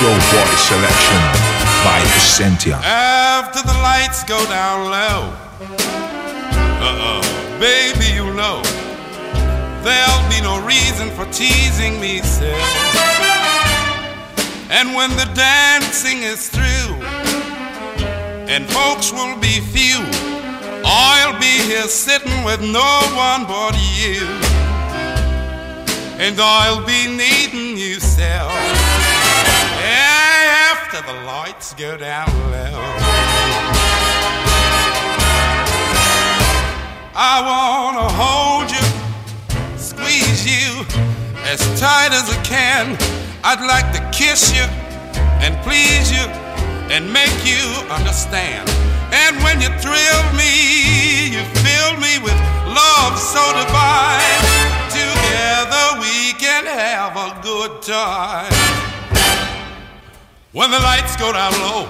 Show Boy Selection by Essentia. After the lights go down low, uh-uh, baby, you know there'll be no reason for teasing me, so. And when the dancing is through, and folks will be few, I'll be here sitting with no one but you. And I'll be needing you, self. After the lights go down low. I wanna hold you, squeeze you as tight as I can. I'd like to kiss you and please you and make you understand. And when you thrill me, you fill me with love so divine. Together we can have a good time. When the lights go down low,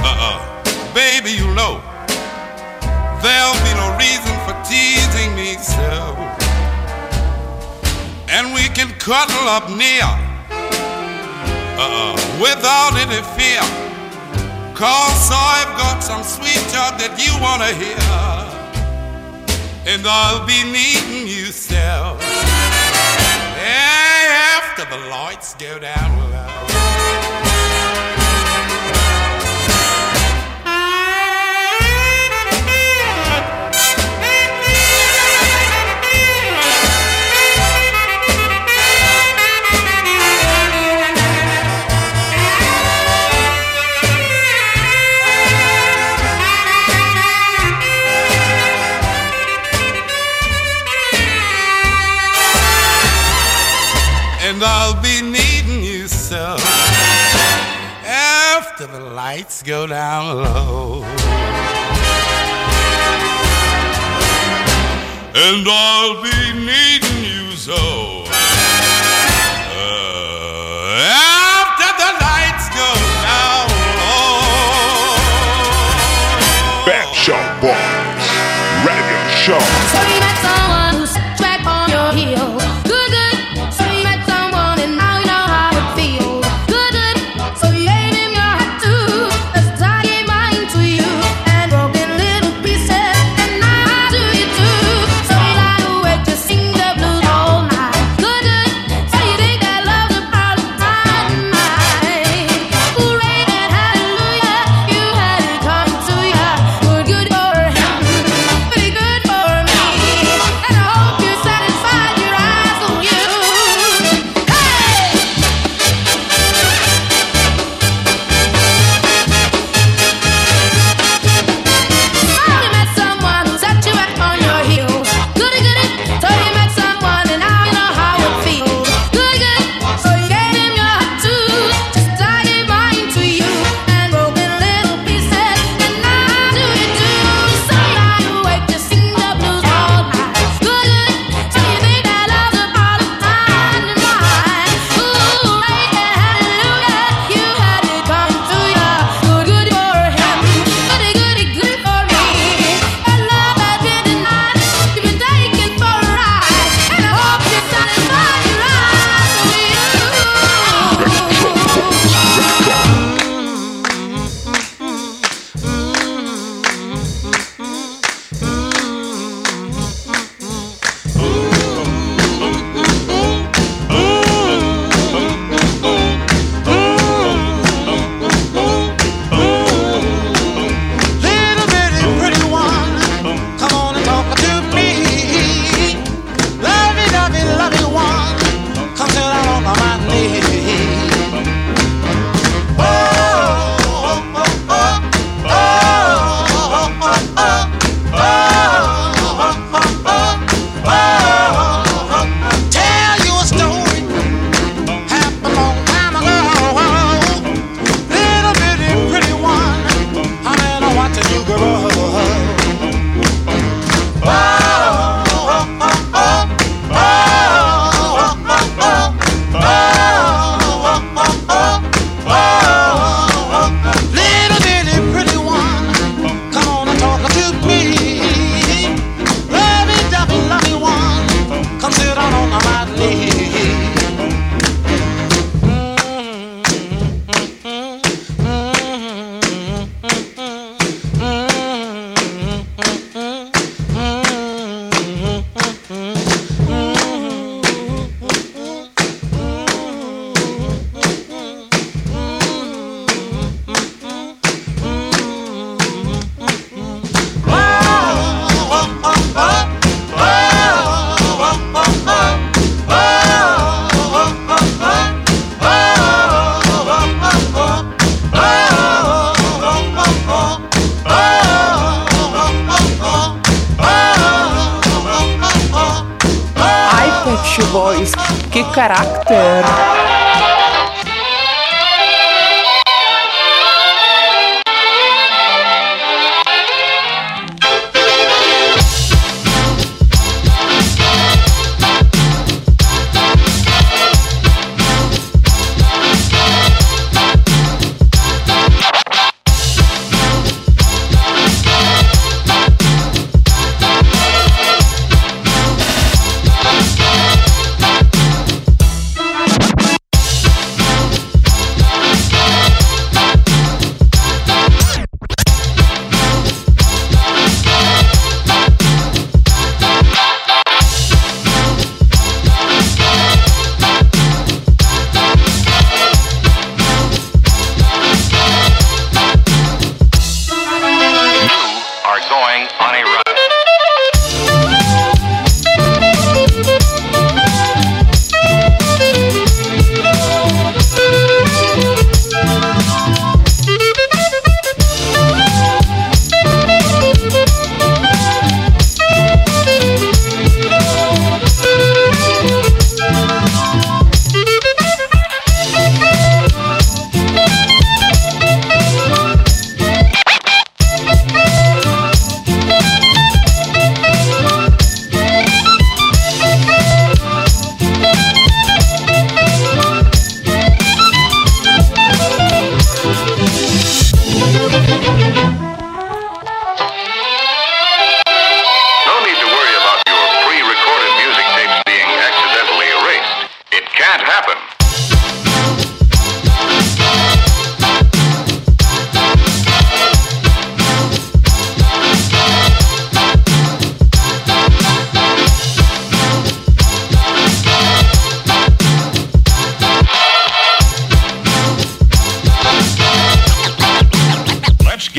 uh-uh, baby, you know there'll be no reason for teasing me so. And we can cuddle up near, uh-uh, without any fear. Cause I've got some sweet talk that you wanna hear. And I'll be needing you still. After the lights go down low. Lights go down low. And I'll be needing you so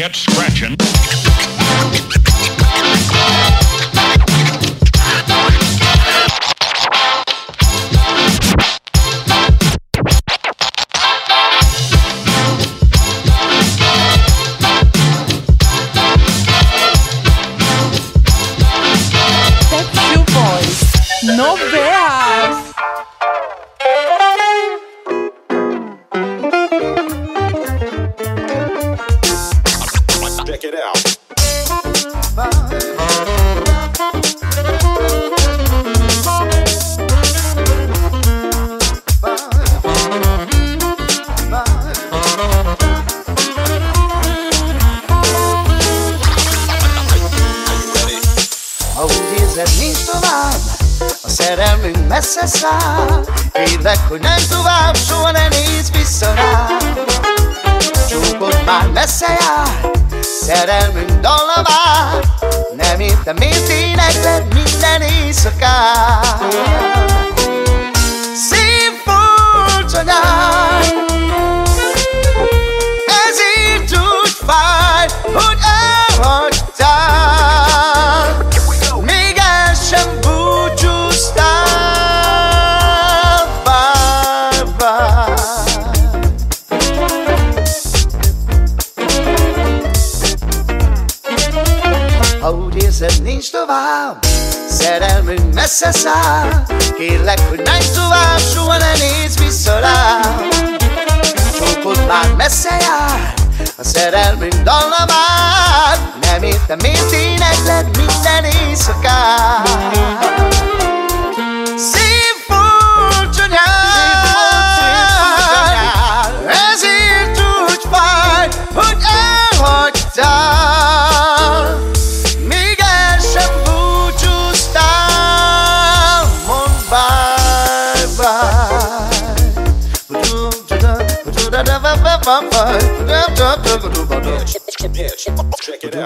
get scratching.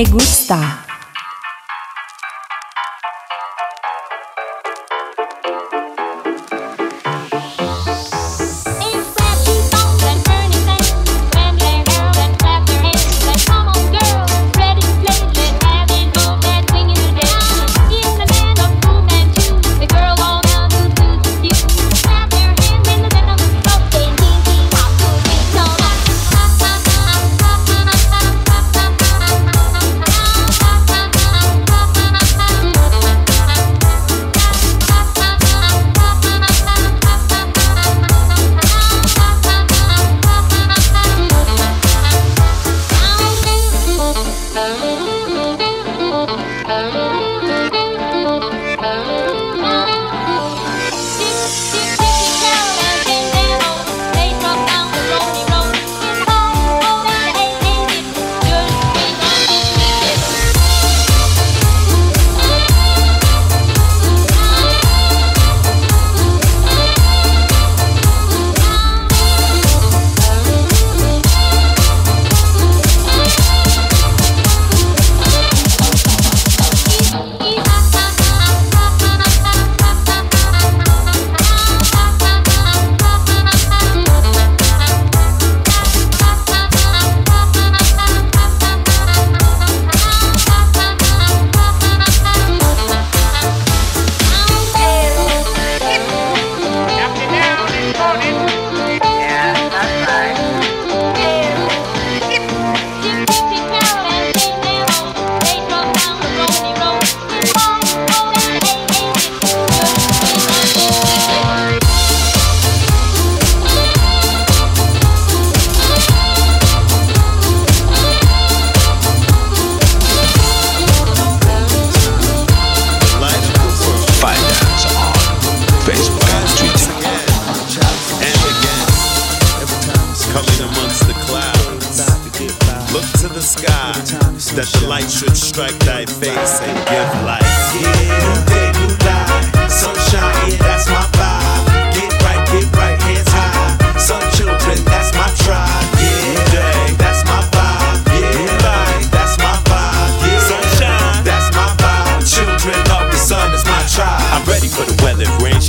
Me gusta. That the light should strike thy face and give life. Yeah, new day, new life. Sunshine, that's my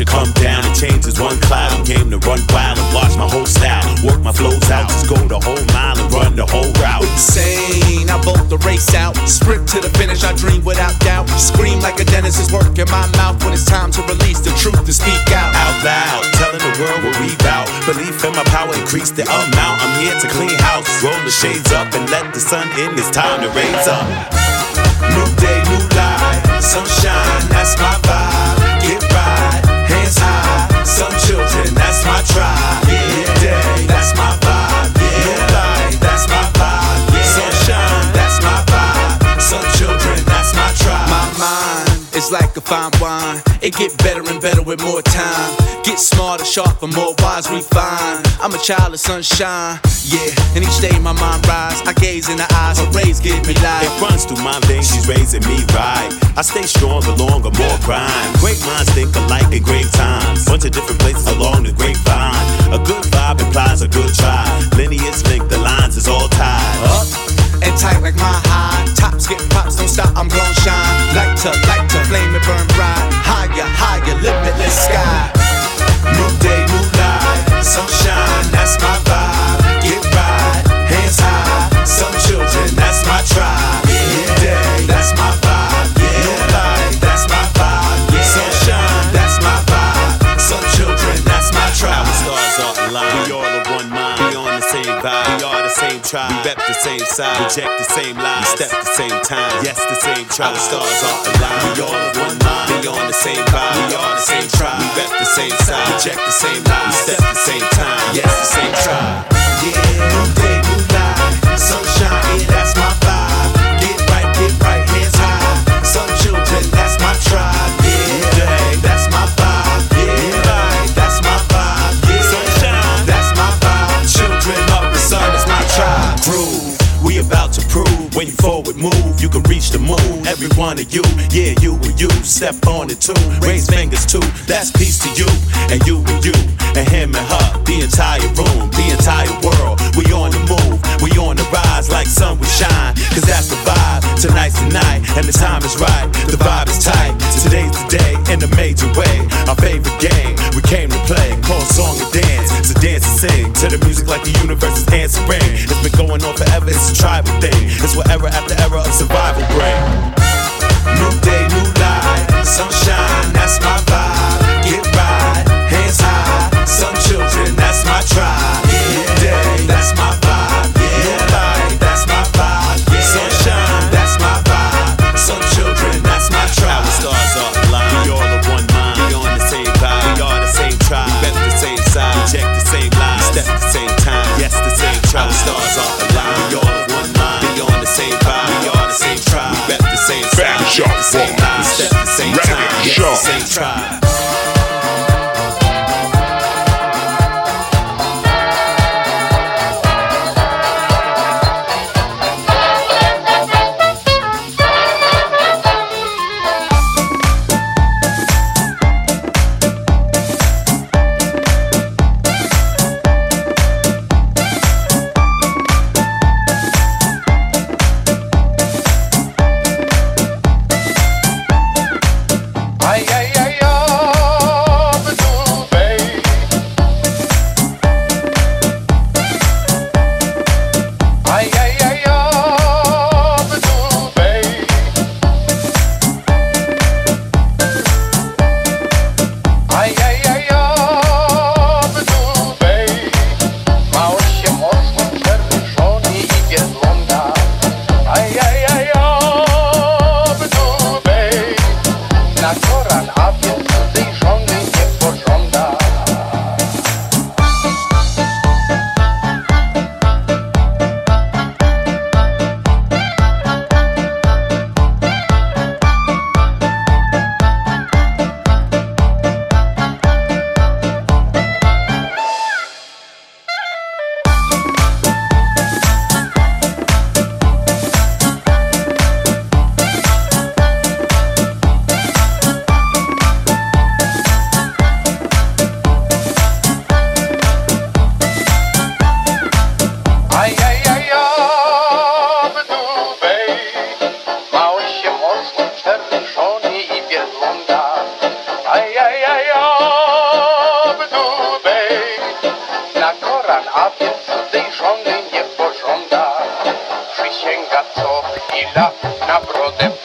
should come down and change as one cloud. I'm game to run wild and watch my whole style. Work my flows out, just go the whole mile and run the whole route. Insane, I bolt the race out. Sprint to the finish, I dream without doubt. Scream like a dentist is working my mouth when it's time to release the truth to speak out. Out loud, telling the world what we bout. Belief in my power, increase the amount. I'm here to clean house. Roll the shades up and let the sun in. It's time to raise up. New day, new life. Sunshine, that's my vibe. Get right. Some children, that's my tribe. Yeah, day, that's my vibe. Yeah, new that's my vibe. Yeah, sunshine, that's my vibe. Some children, mind is like a fine wine. It get better and better with more time. Get smarter, sharper, more wise, refined. I'm a child of sunshine, yeah. And each day my mind rise. I gaze in the eyes, her rays give me life. It runs through my veins, she's raising me right. I stay stronger, longer, more grind. Great minds think alike in great times. Bunch of different places along the grapevine. A good vibe implies a good try. Lineage link, the lines is all tied. Up and tight like my high. Tops get pops, don't stop, I'm gon' shine. Light to light to flame and burn bright. Higher, higher, limitless sky. New day, new life. Sunshine, that's my vibe. Get right, hands high. Some children, that's my tribe. Tribe. We rep the same side. Reject the same lies. We step the same time. Yes, the same tribe. Our stars are aligned. We all of one mind. We on the same vibe. We are the same tribe. We rep the same side. Reject the same lies. We step the same time. Yes, the same tribe. Yeah, new day, new life. Sunshine, yeah, that's my vibe. Get right, get right, move, you can reach the moon. every one of you. Yeah, you and you. Step on it too. Raise fingers too. That's peace to you and you and you and him and her. The entire room, the entire world. We on the move. On the rise like sun we shine. Cause that's the vibe. Tonight's the night and the time is right. The vibe is tight. Today's the day in a major way. Our favorite game we came to play. Called song and dance. So dance and sing to the music like the universe is answering. It's been going on forever. It's a tribal thing. It's what era after era of survival bring. New day, new life, sunshine, that's my vibe. Get right, hands high, some children, that's my tribe. New day, that's my vibe. Fat We Shop check the same step the same time. Shop. same tribe.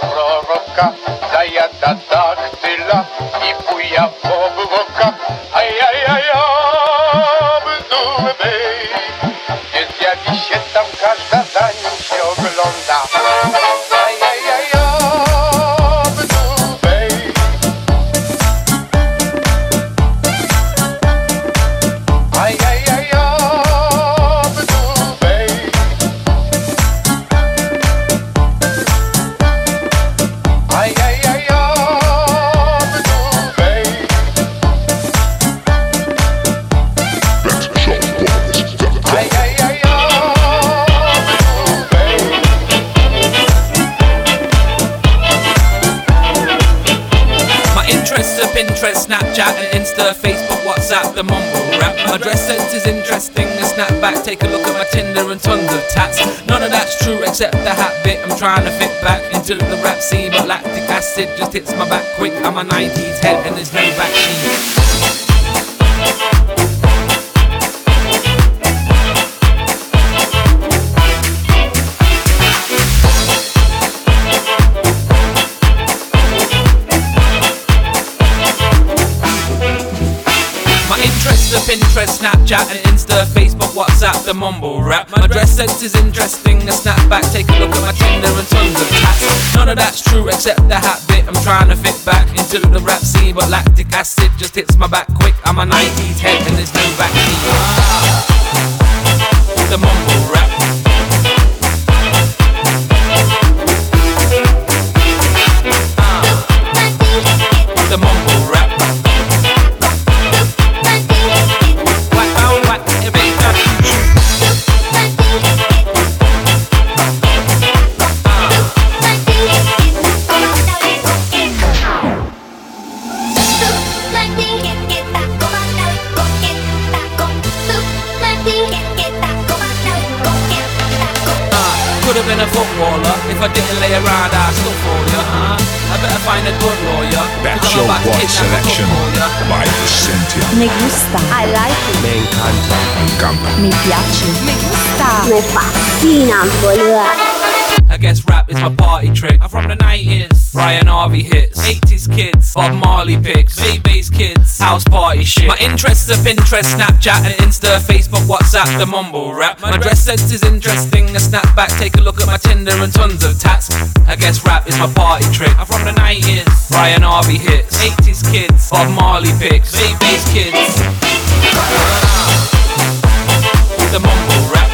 Proroka. Zajada daktyla And tons of tats. None of that's true except the hat bit. I'm trying to fit back into the rap scene, but lactic acid just hits my back quick. I'm a 90s head and there's no vaccine. Pinterest, Snapchat, and Insta, Facebook, WhatsApp, the mumble sense is interesting, a snapback. Take a look at my Tinder and tons of tats. None of that's true except the hat bit. I'm trying to fit back into the rap scene, but lactic acid just hits my back quick. I'm a 90s head and there's no vaccine. shit. My interests are Pinterest, Snapchat, and Insta, Facebook, WhatsApp, the mumble rap. My dress sense is interesting. A snapback, take a look at my Tinder and tons of tats. I guess rap is my party trick. I'm from the 90s, Brian Harvey hits, 80s kids, Bob Marley picks, baby's kids. The mumble rap.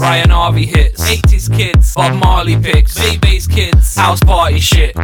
Brian Harvey hits, 80s kids, Bob Marley picks, V-bass kids, house party shit.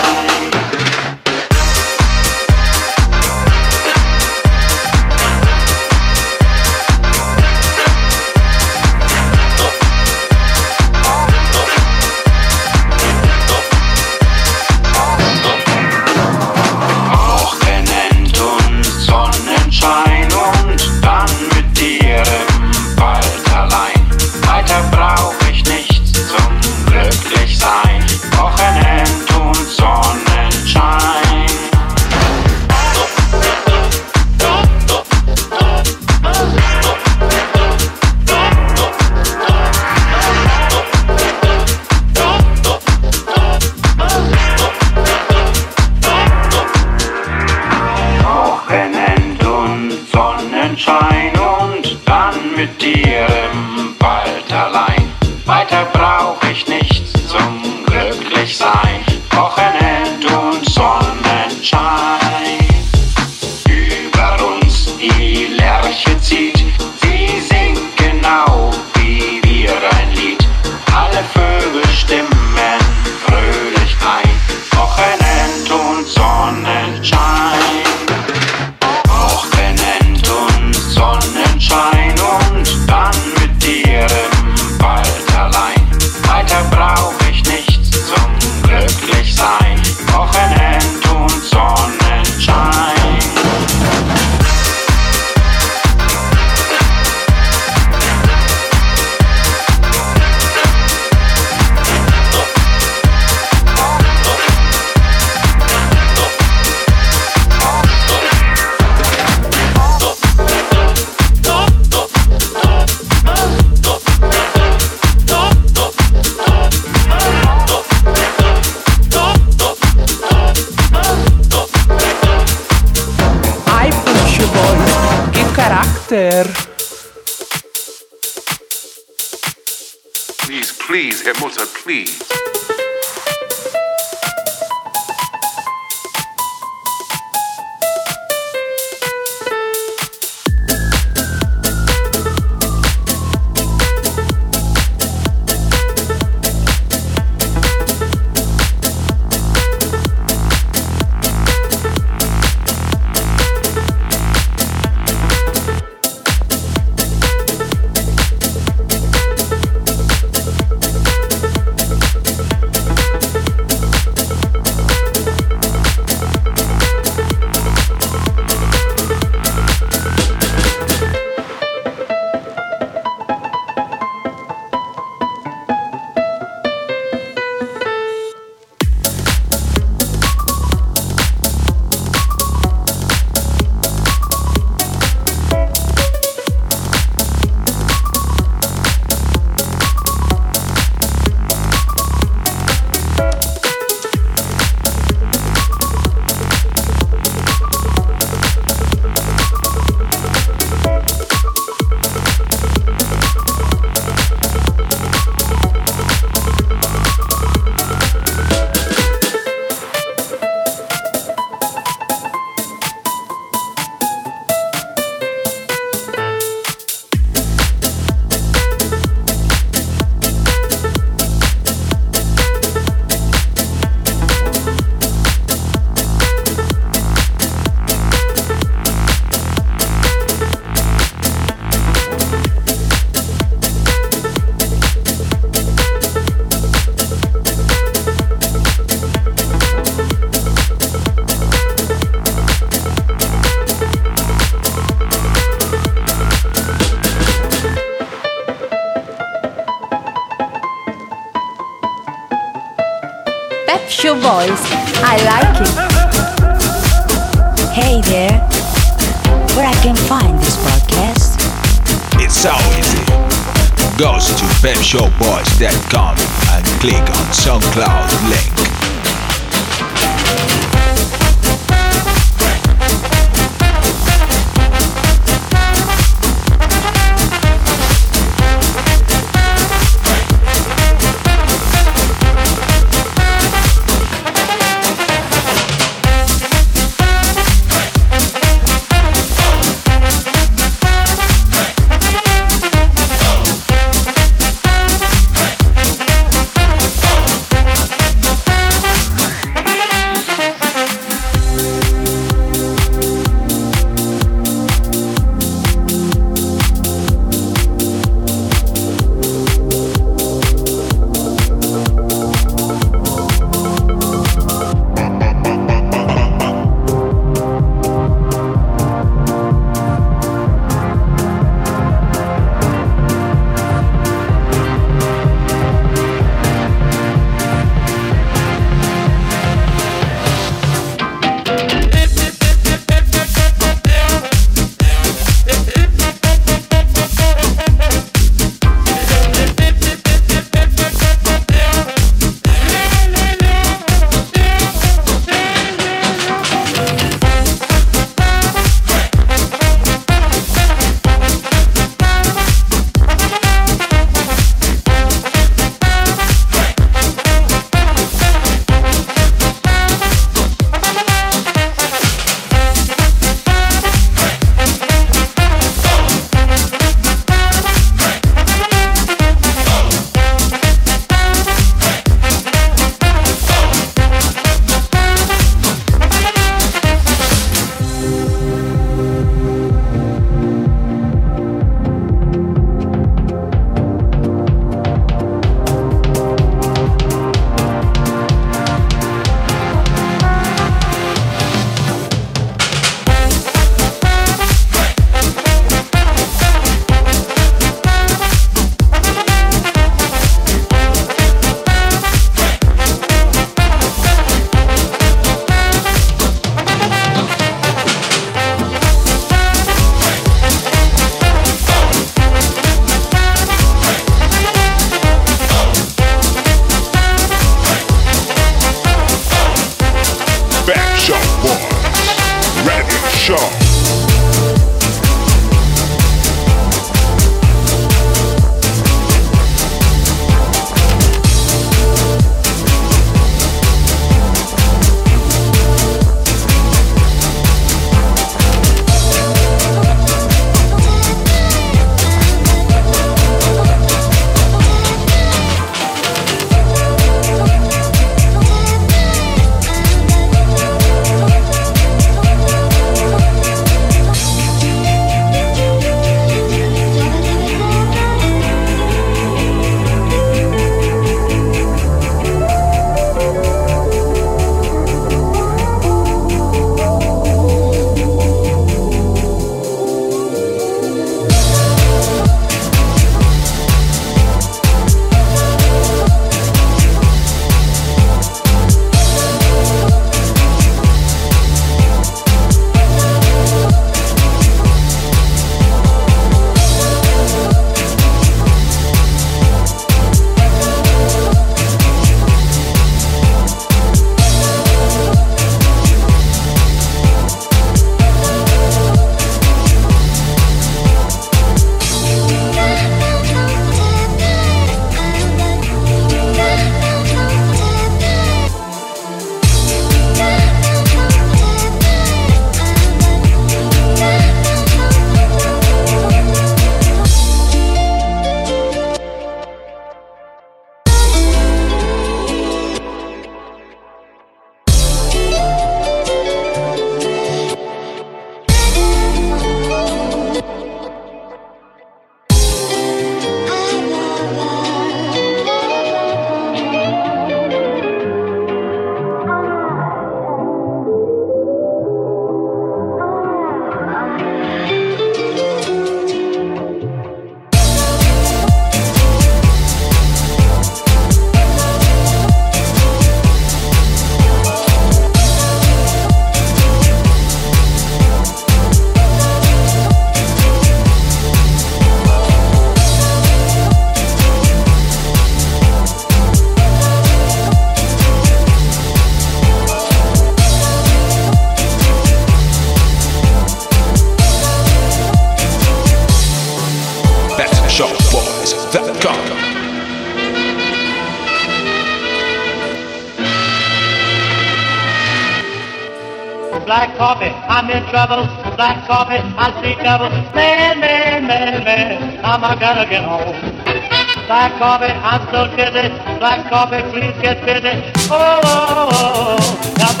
Black coffee, please get busy. Oh, oh, oh, oh. oh.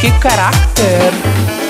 Que caráter!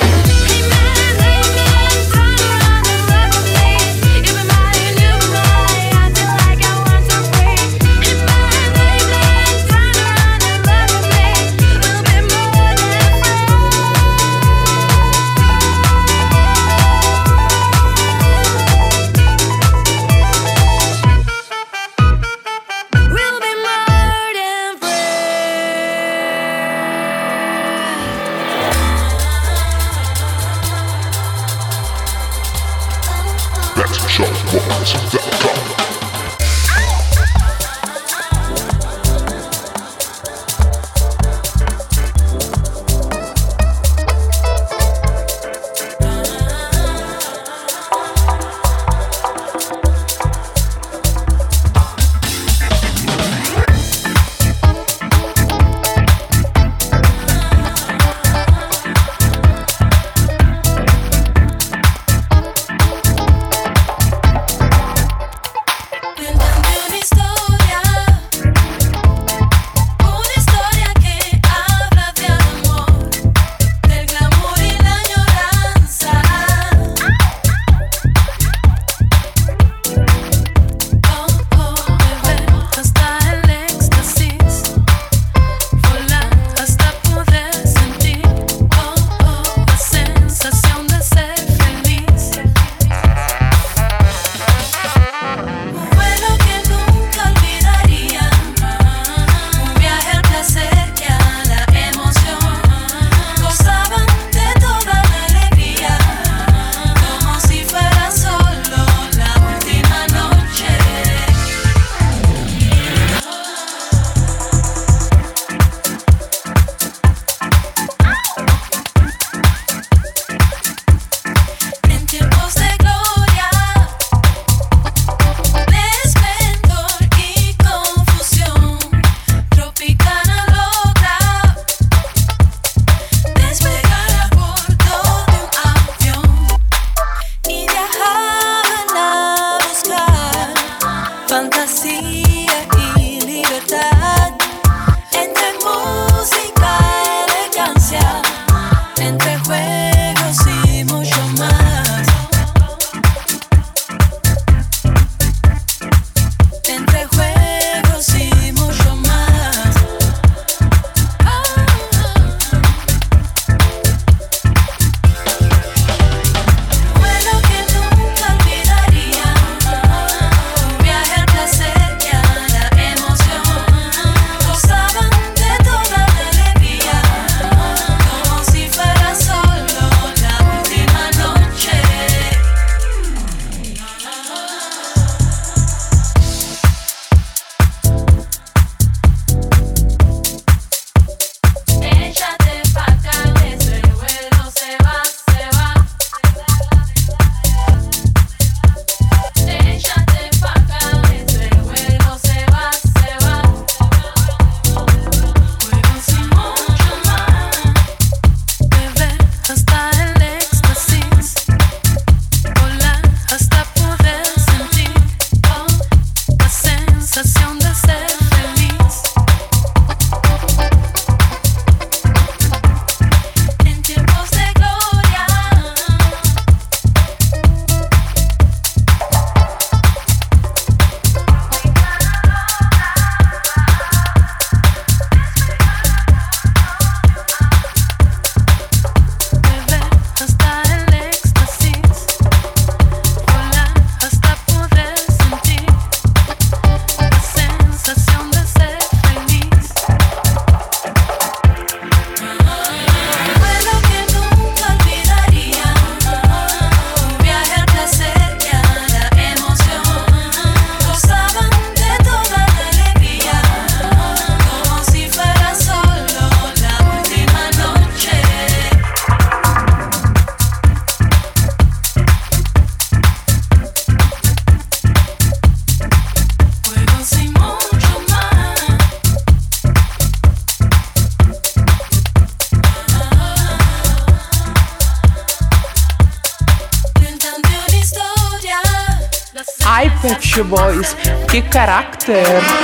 Caráter!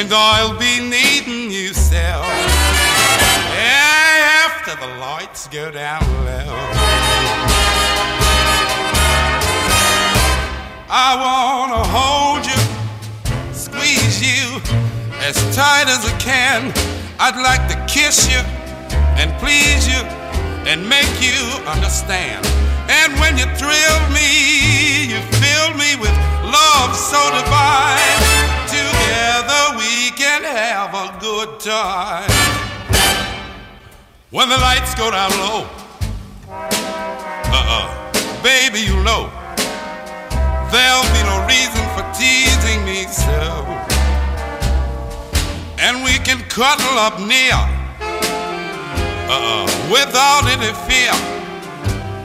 And I'll be needing you, sir. After the lights go down low. I wanna hold you, squeeze you as tight as I can. I'd like to kiss you and please you and make you understand. And when you thrill me, you fill me with love so divine. Together we can have a good time. When the lights go down low, uh-uh, baby, you know there'll be no reason for teasing me so. And we can cuddle up near, uh-uh, without any fear.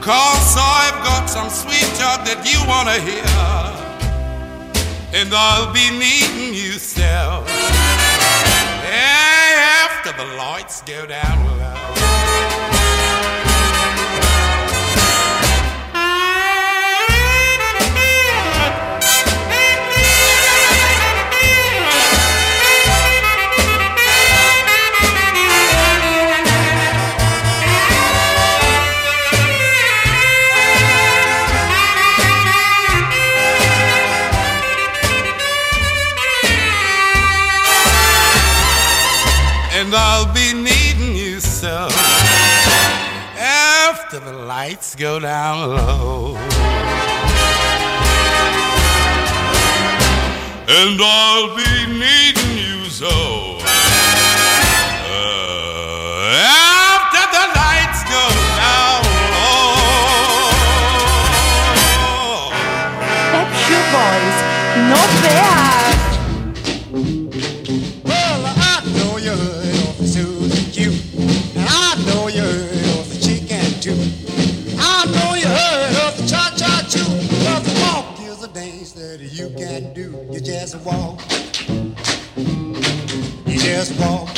Cause I've got some sweet talk that you wanna hear. And I'll be needing you so. After the lights go down lights go down low. And I'll be needing you so uh, after the lights go down low. Boys, no bad. Just walk,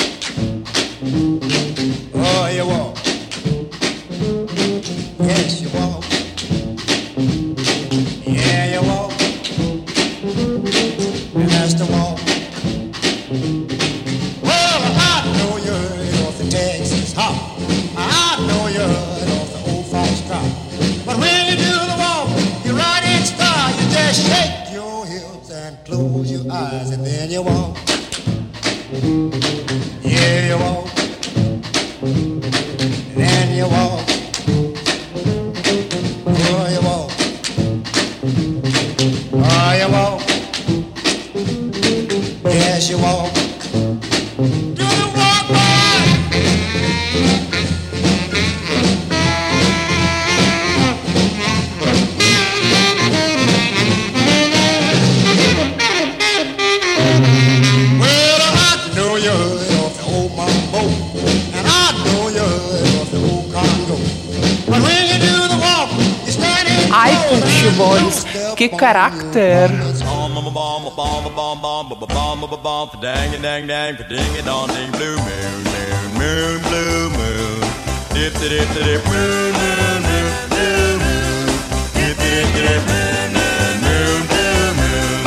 Dang dang ding it on ding blue moon, moon, moon, blue moon. Dip dip dip dip moon, moon, moon, blue moon. Dip dip dip moon, moon, moon, blue moon.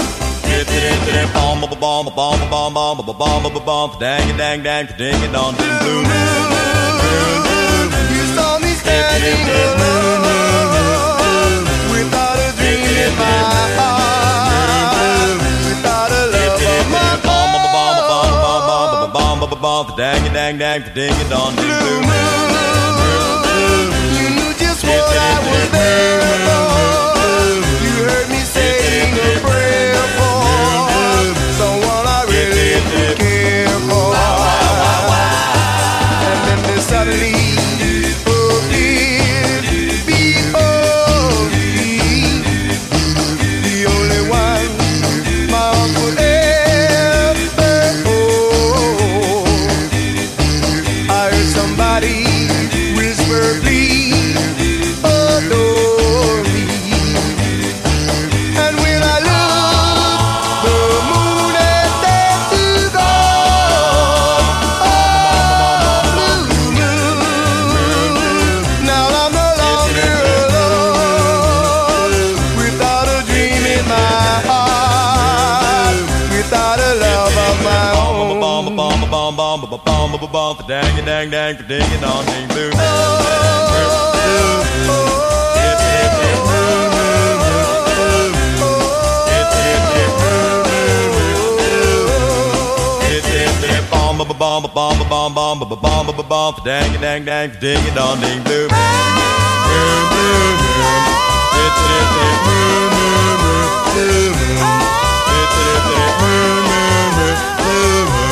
Dip dip dip bomb bomb bomb bomb bomb bomb bomb bomb bomb. Dang dang dang, ding it on ding blue moon. You saw me standing alone Bomb dang dang dang, ding it on ding blue moon. You knew just what I was there for. bang, digging on the blue. Bomb, bomb, bomb, bomb, bomb, bomb, bomb, bomb, dang, dang, dang, ding, dong, ding, boom, boom, boom, boom, boom, boom, boom, boom, boom, boom, boom, boom, boom, boom, boom, boom, boom, boom, boom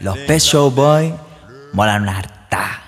Los Pet Show Boys molan harta.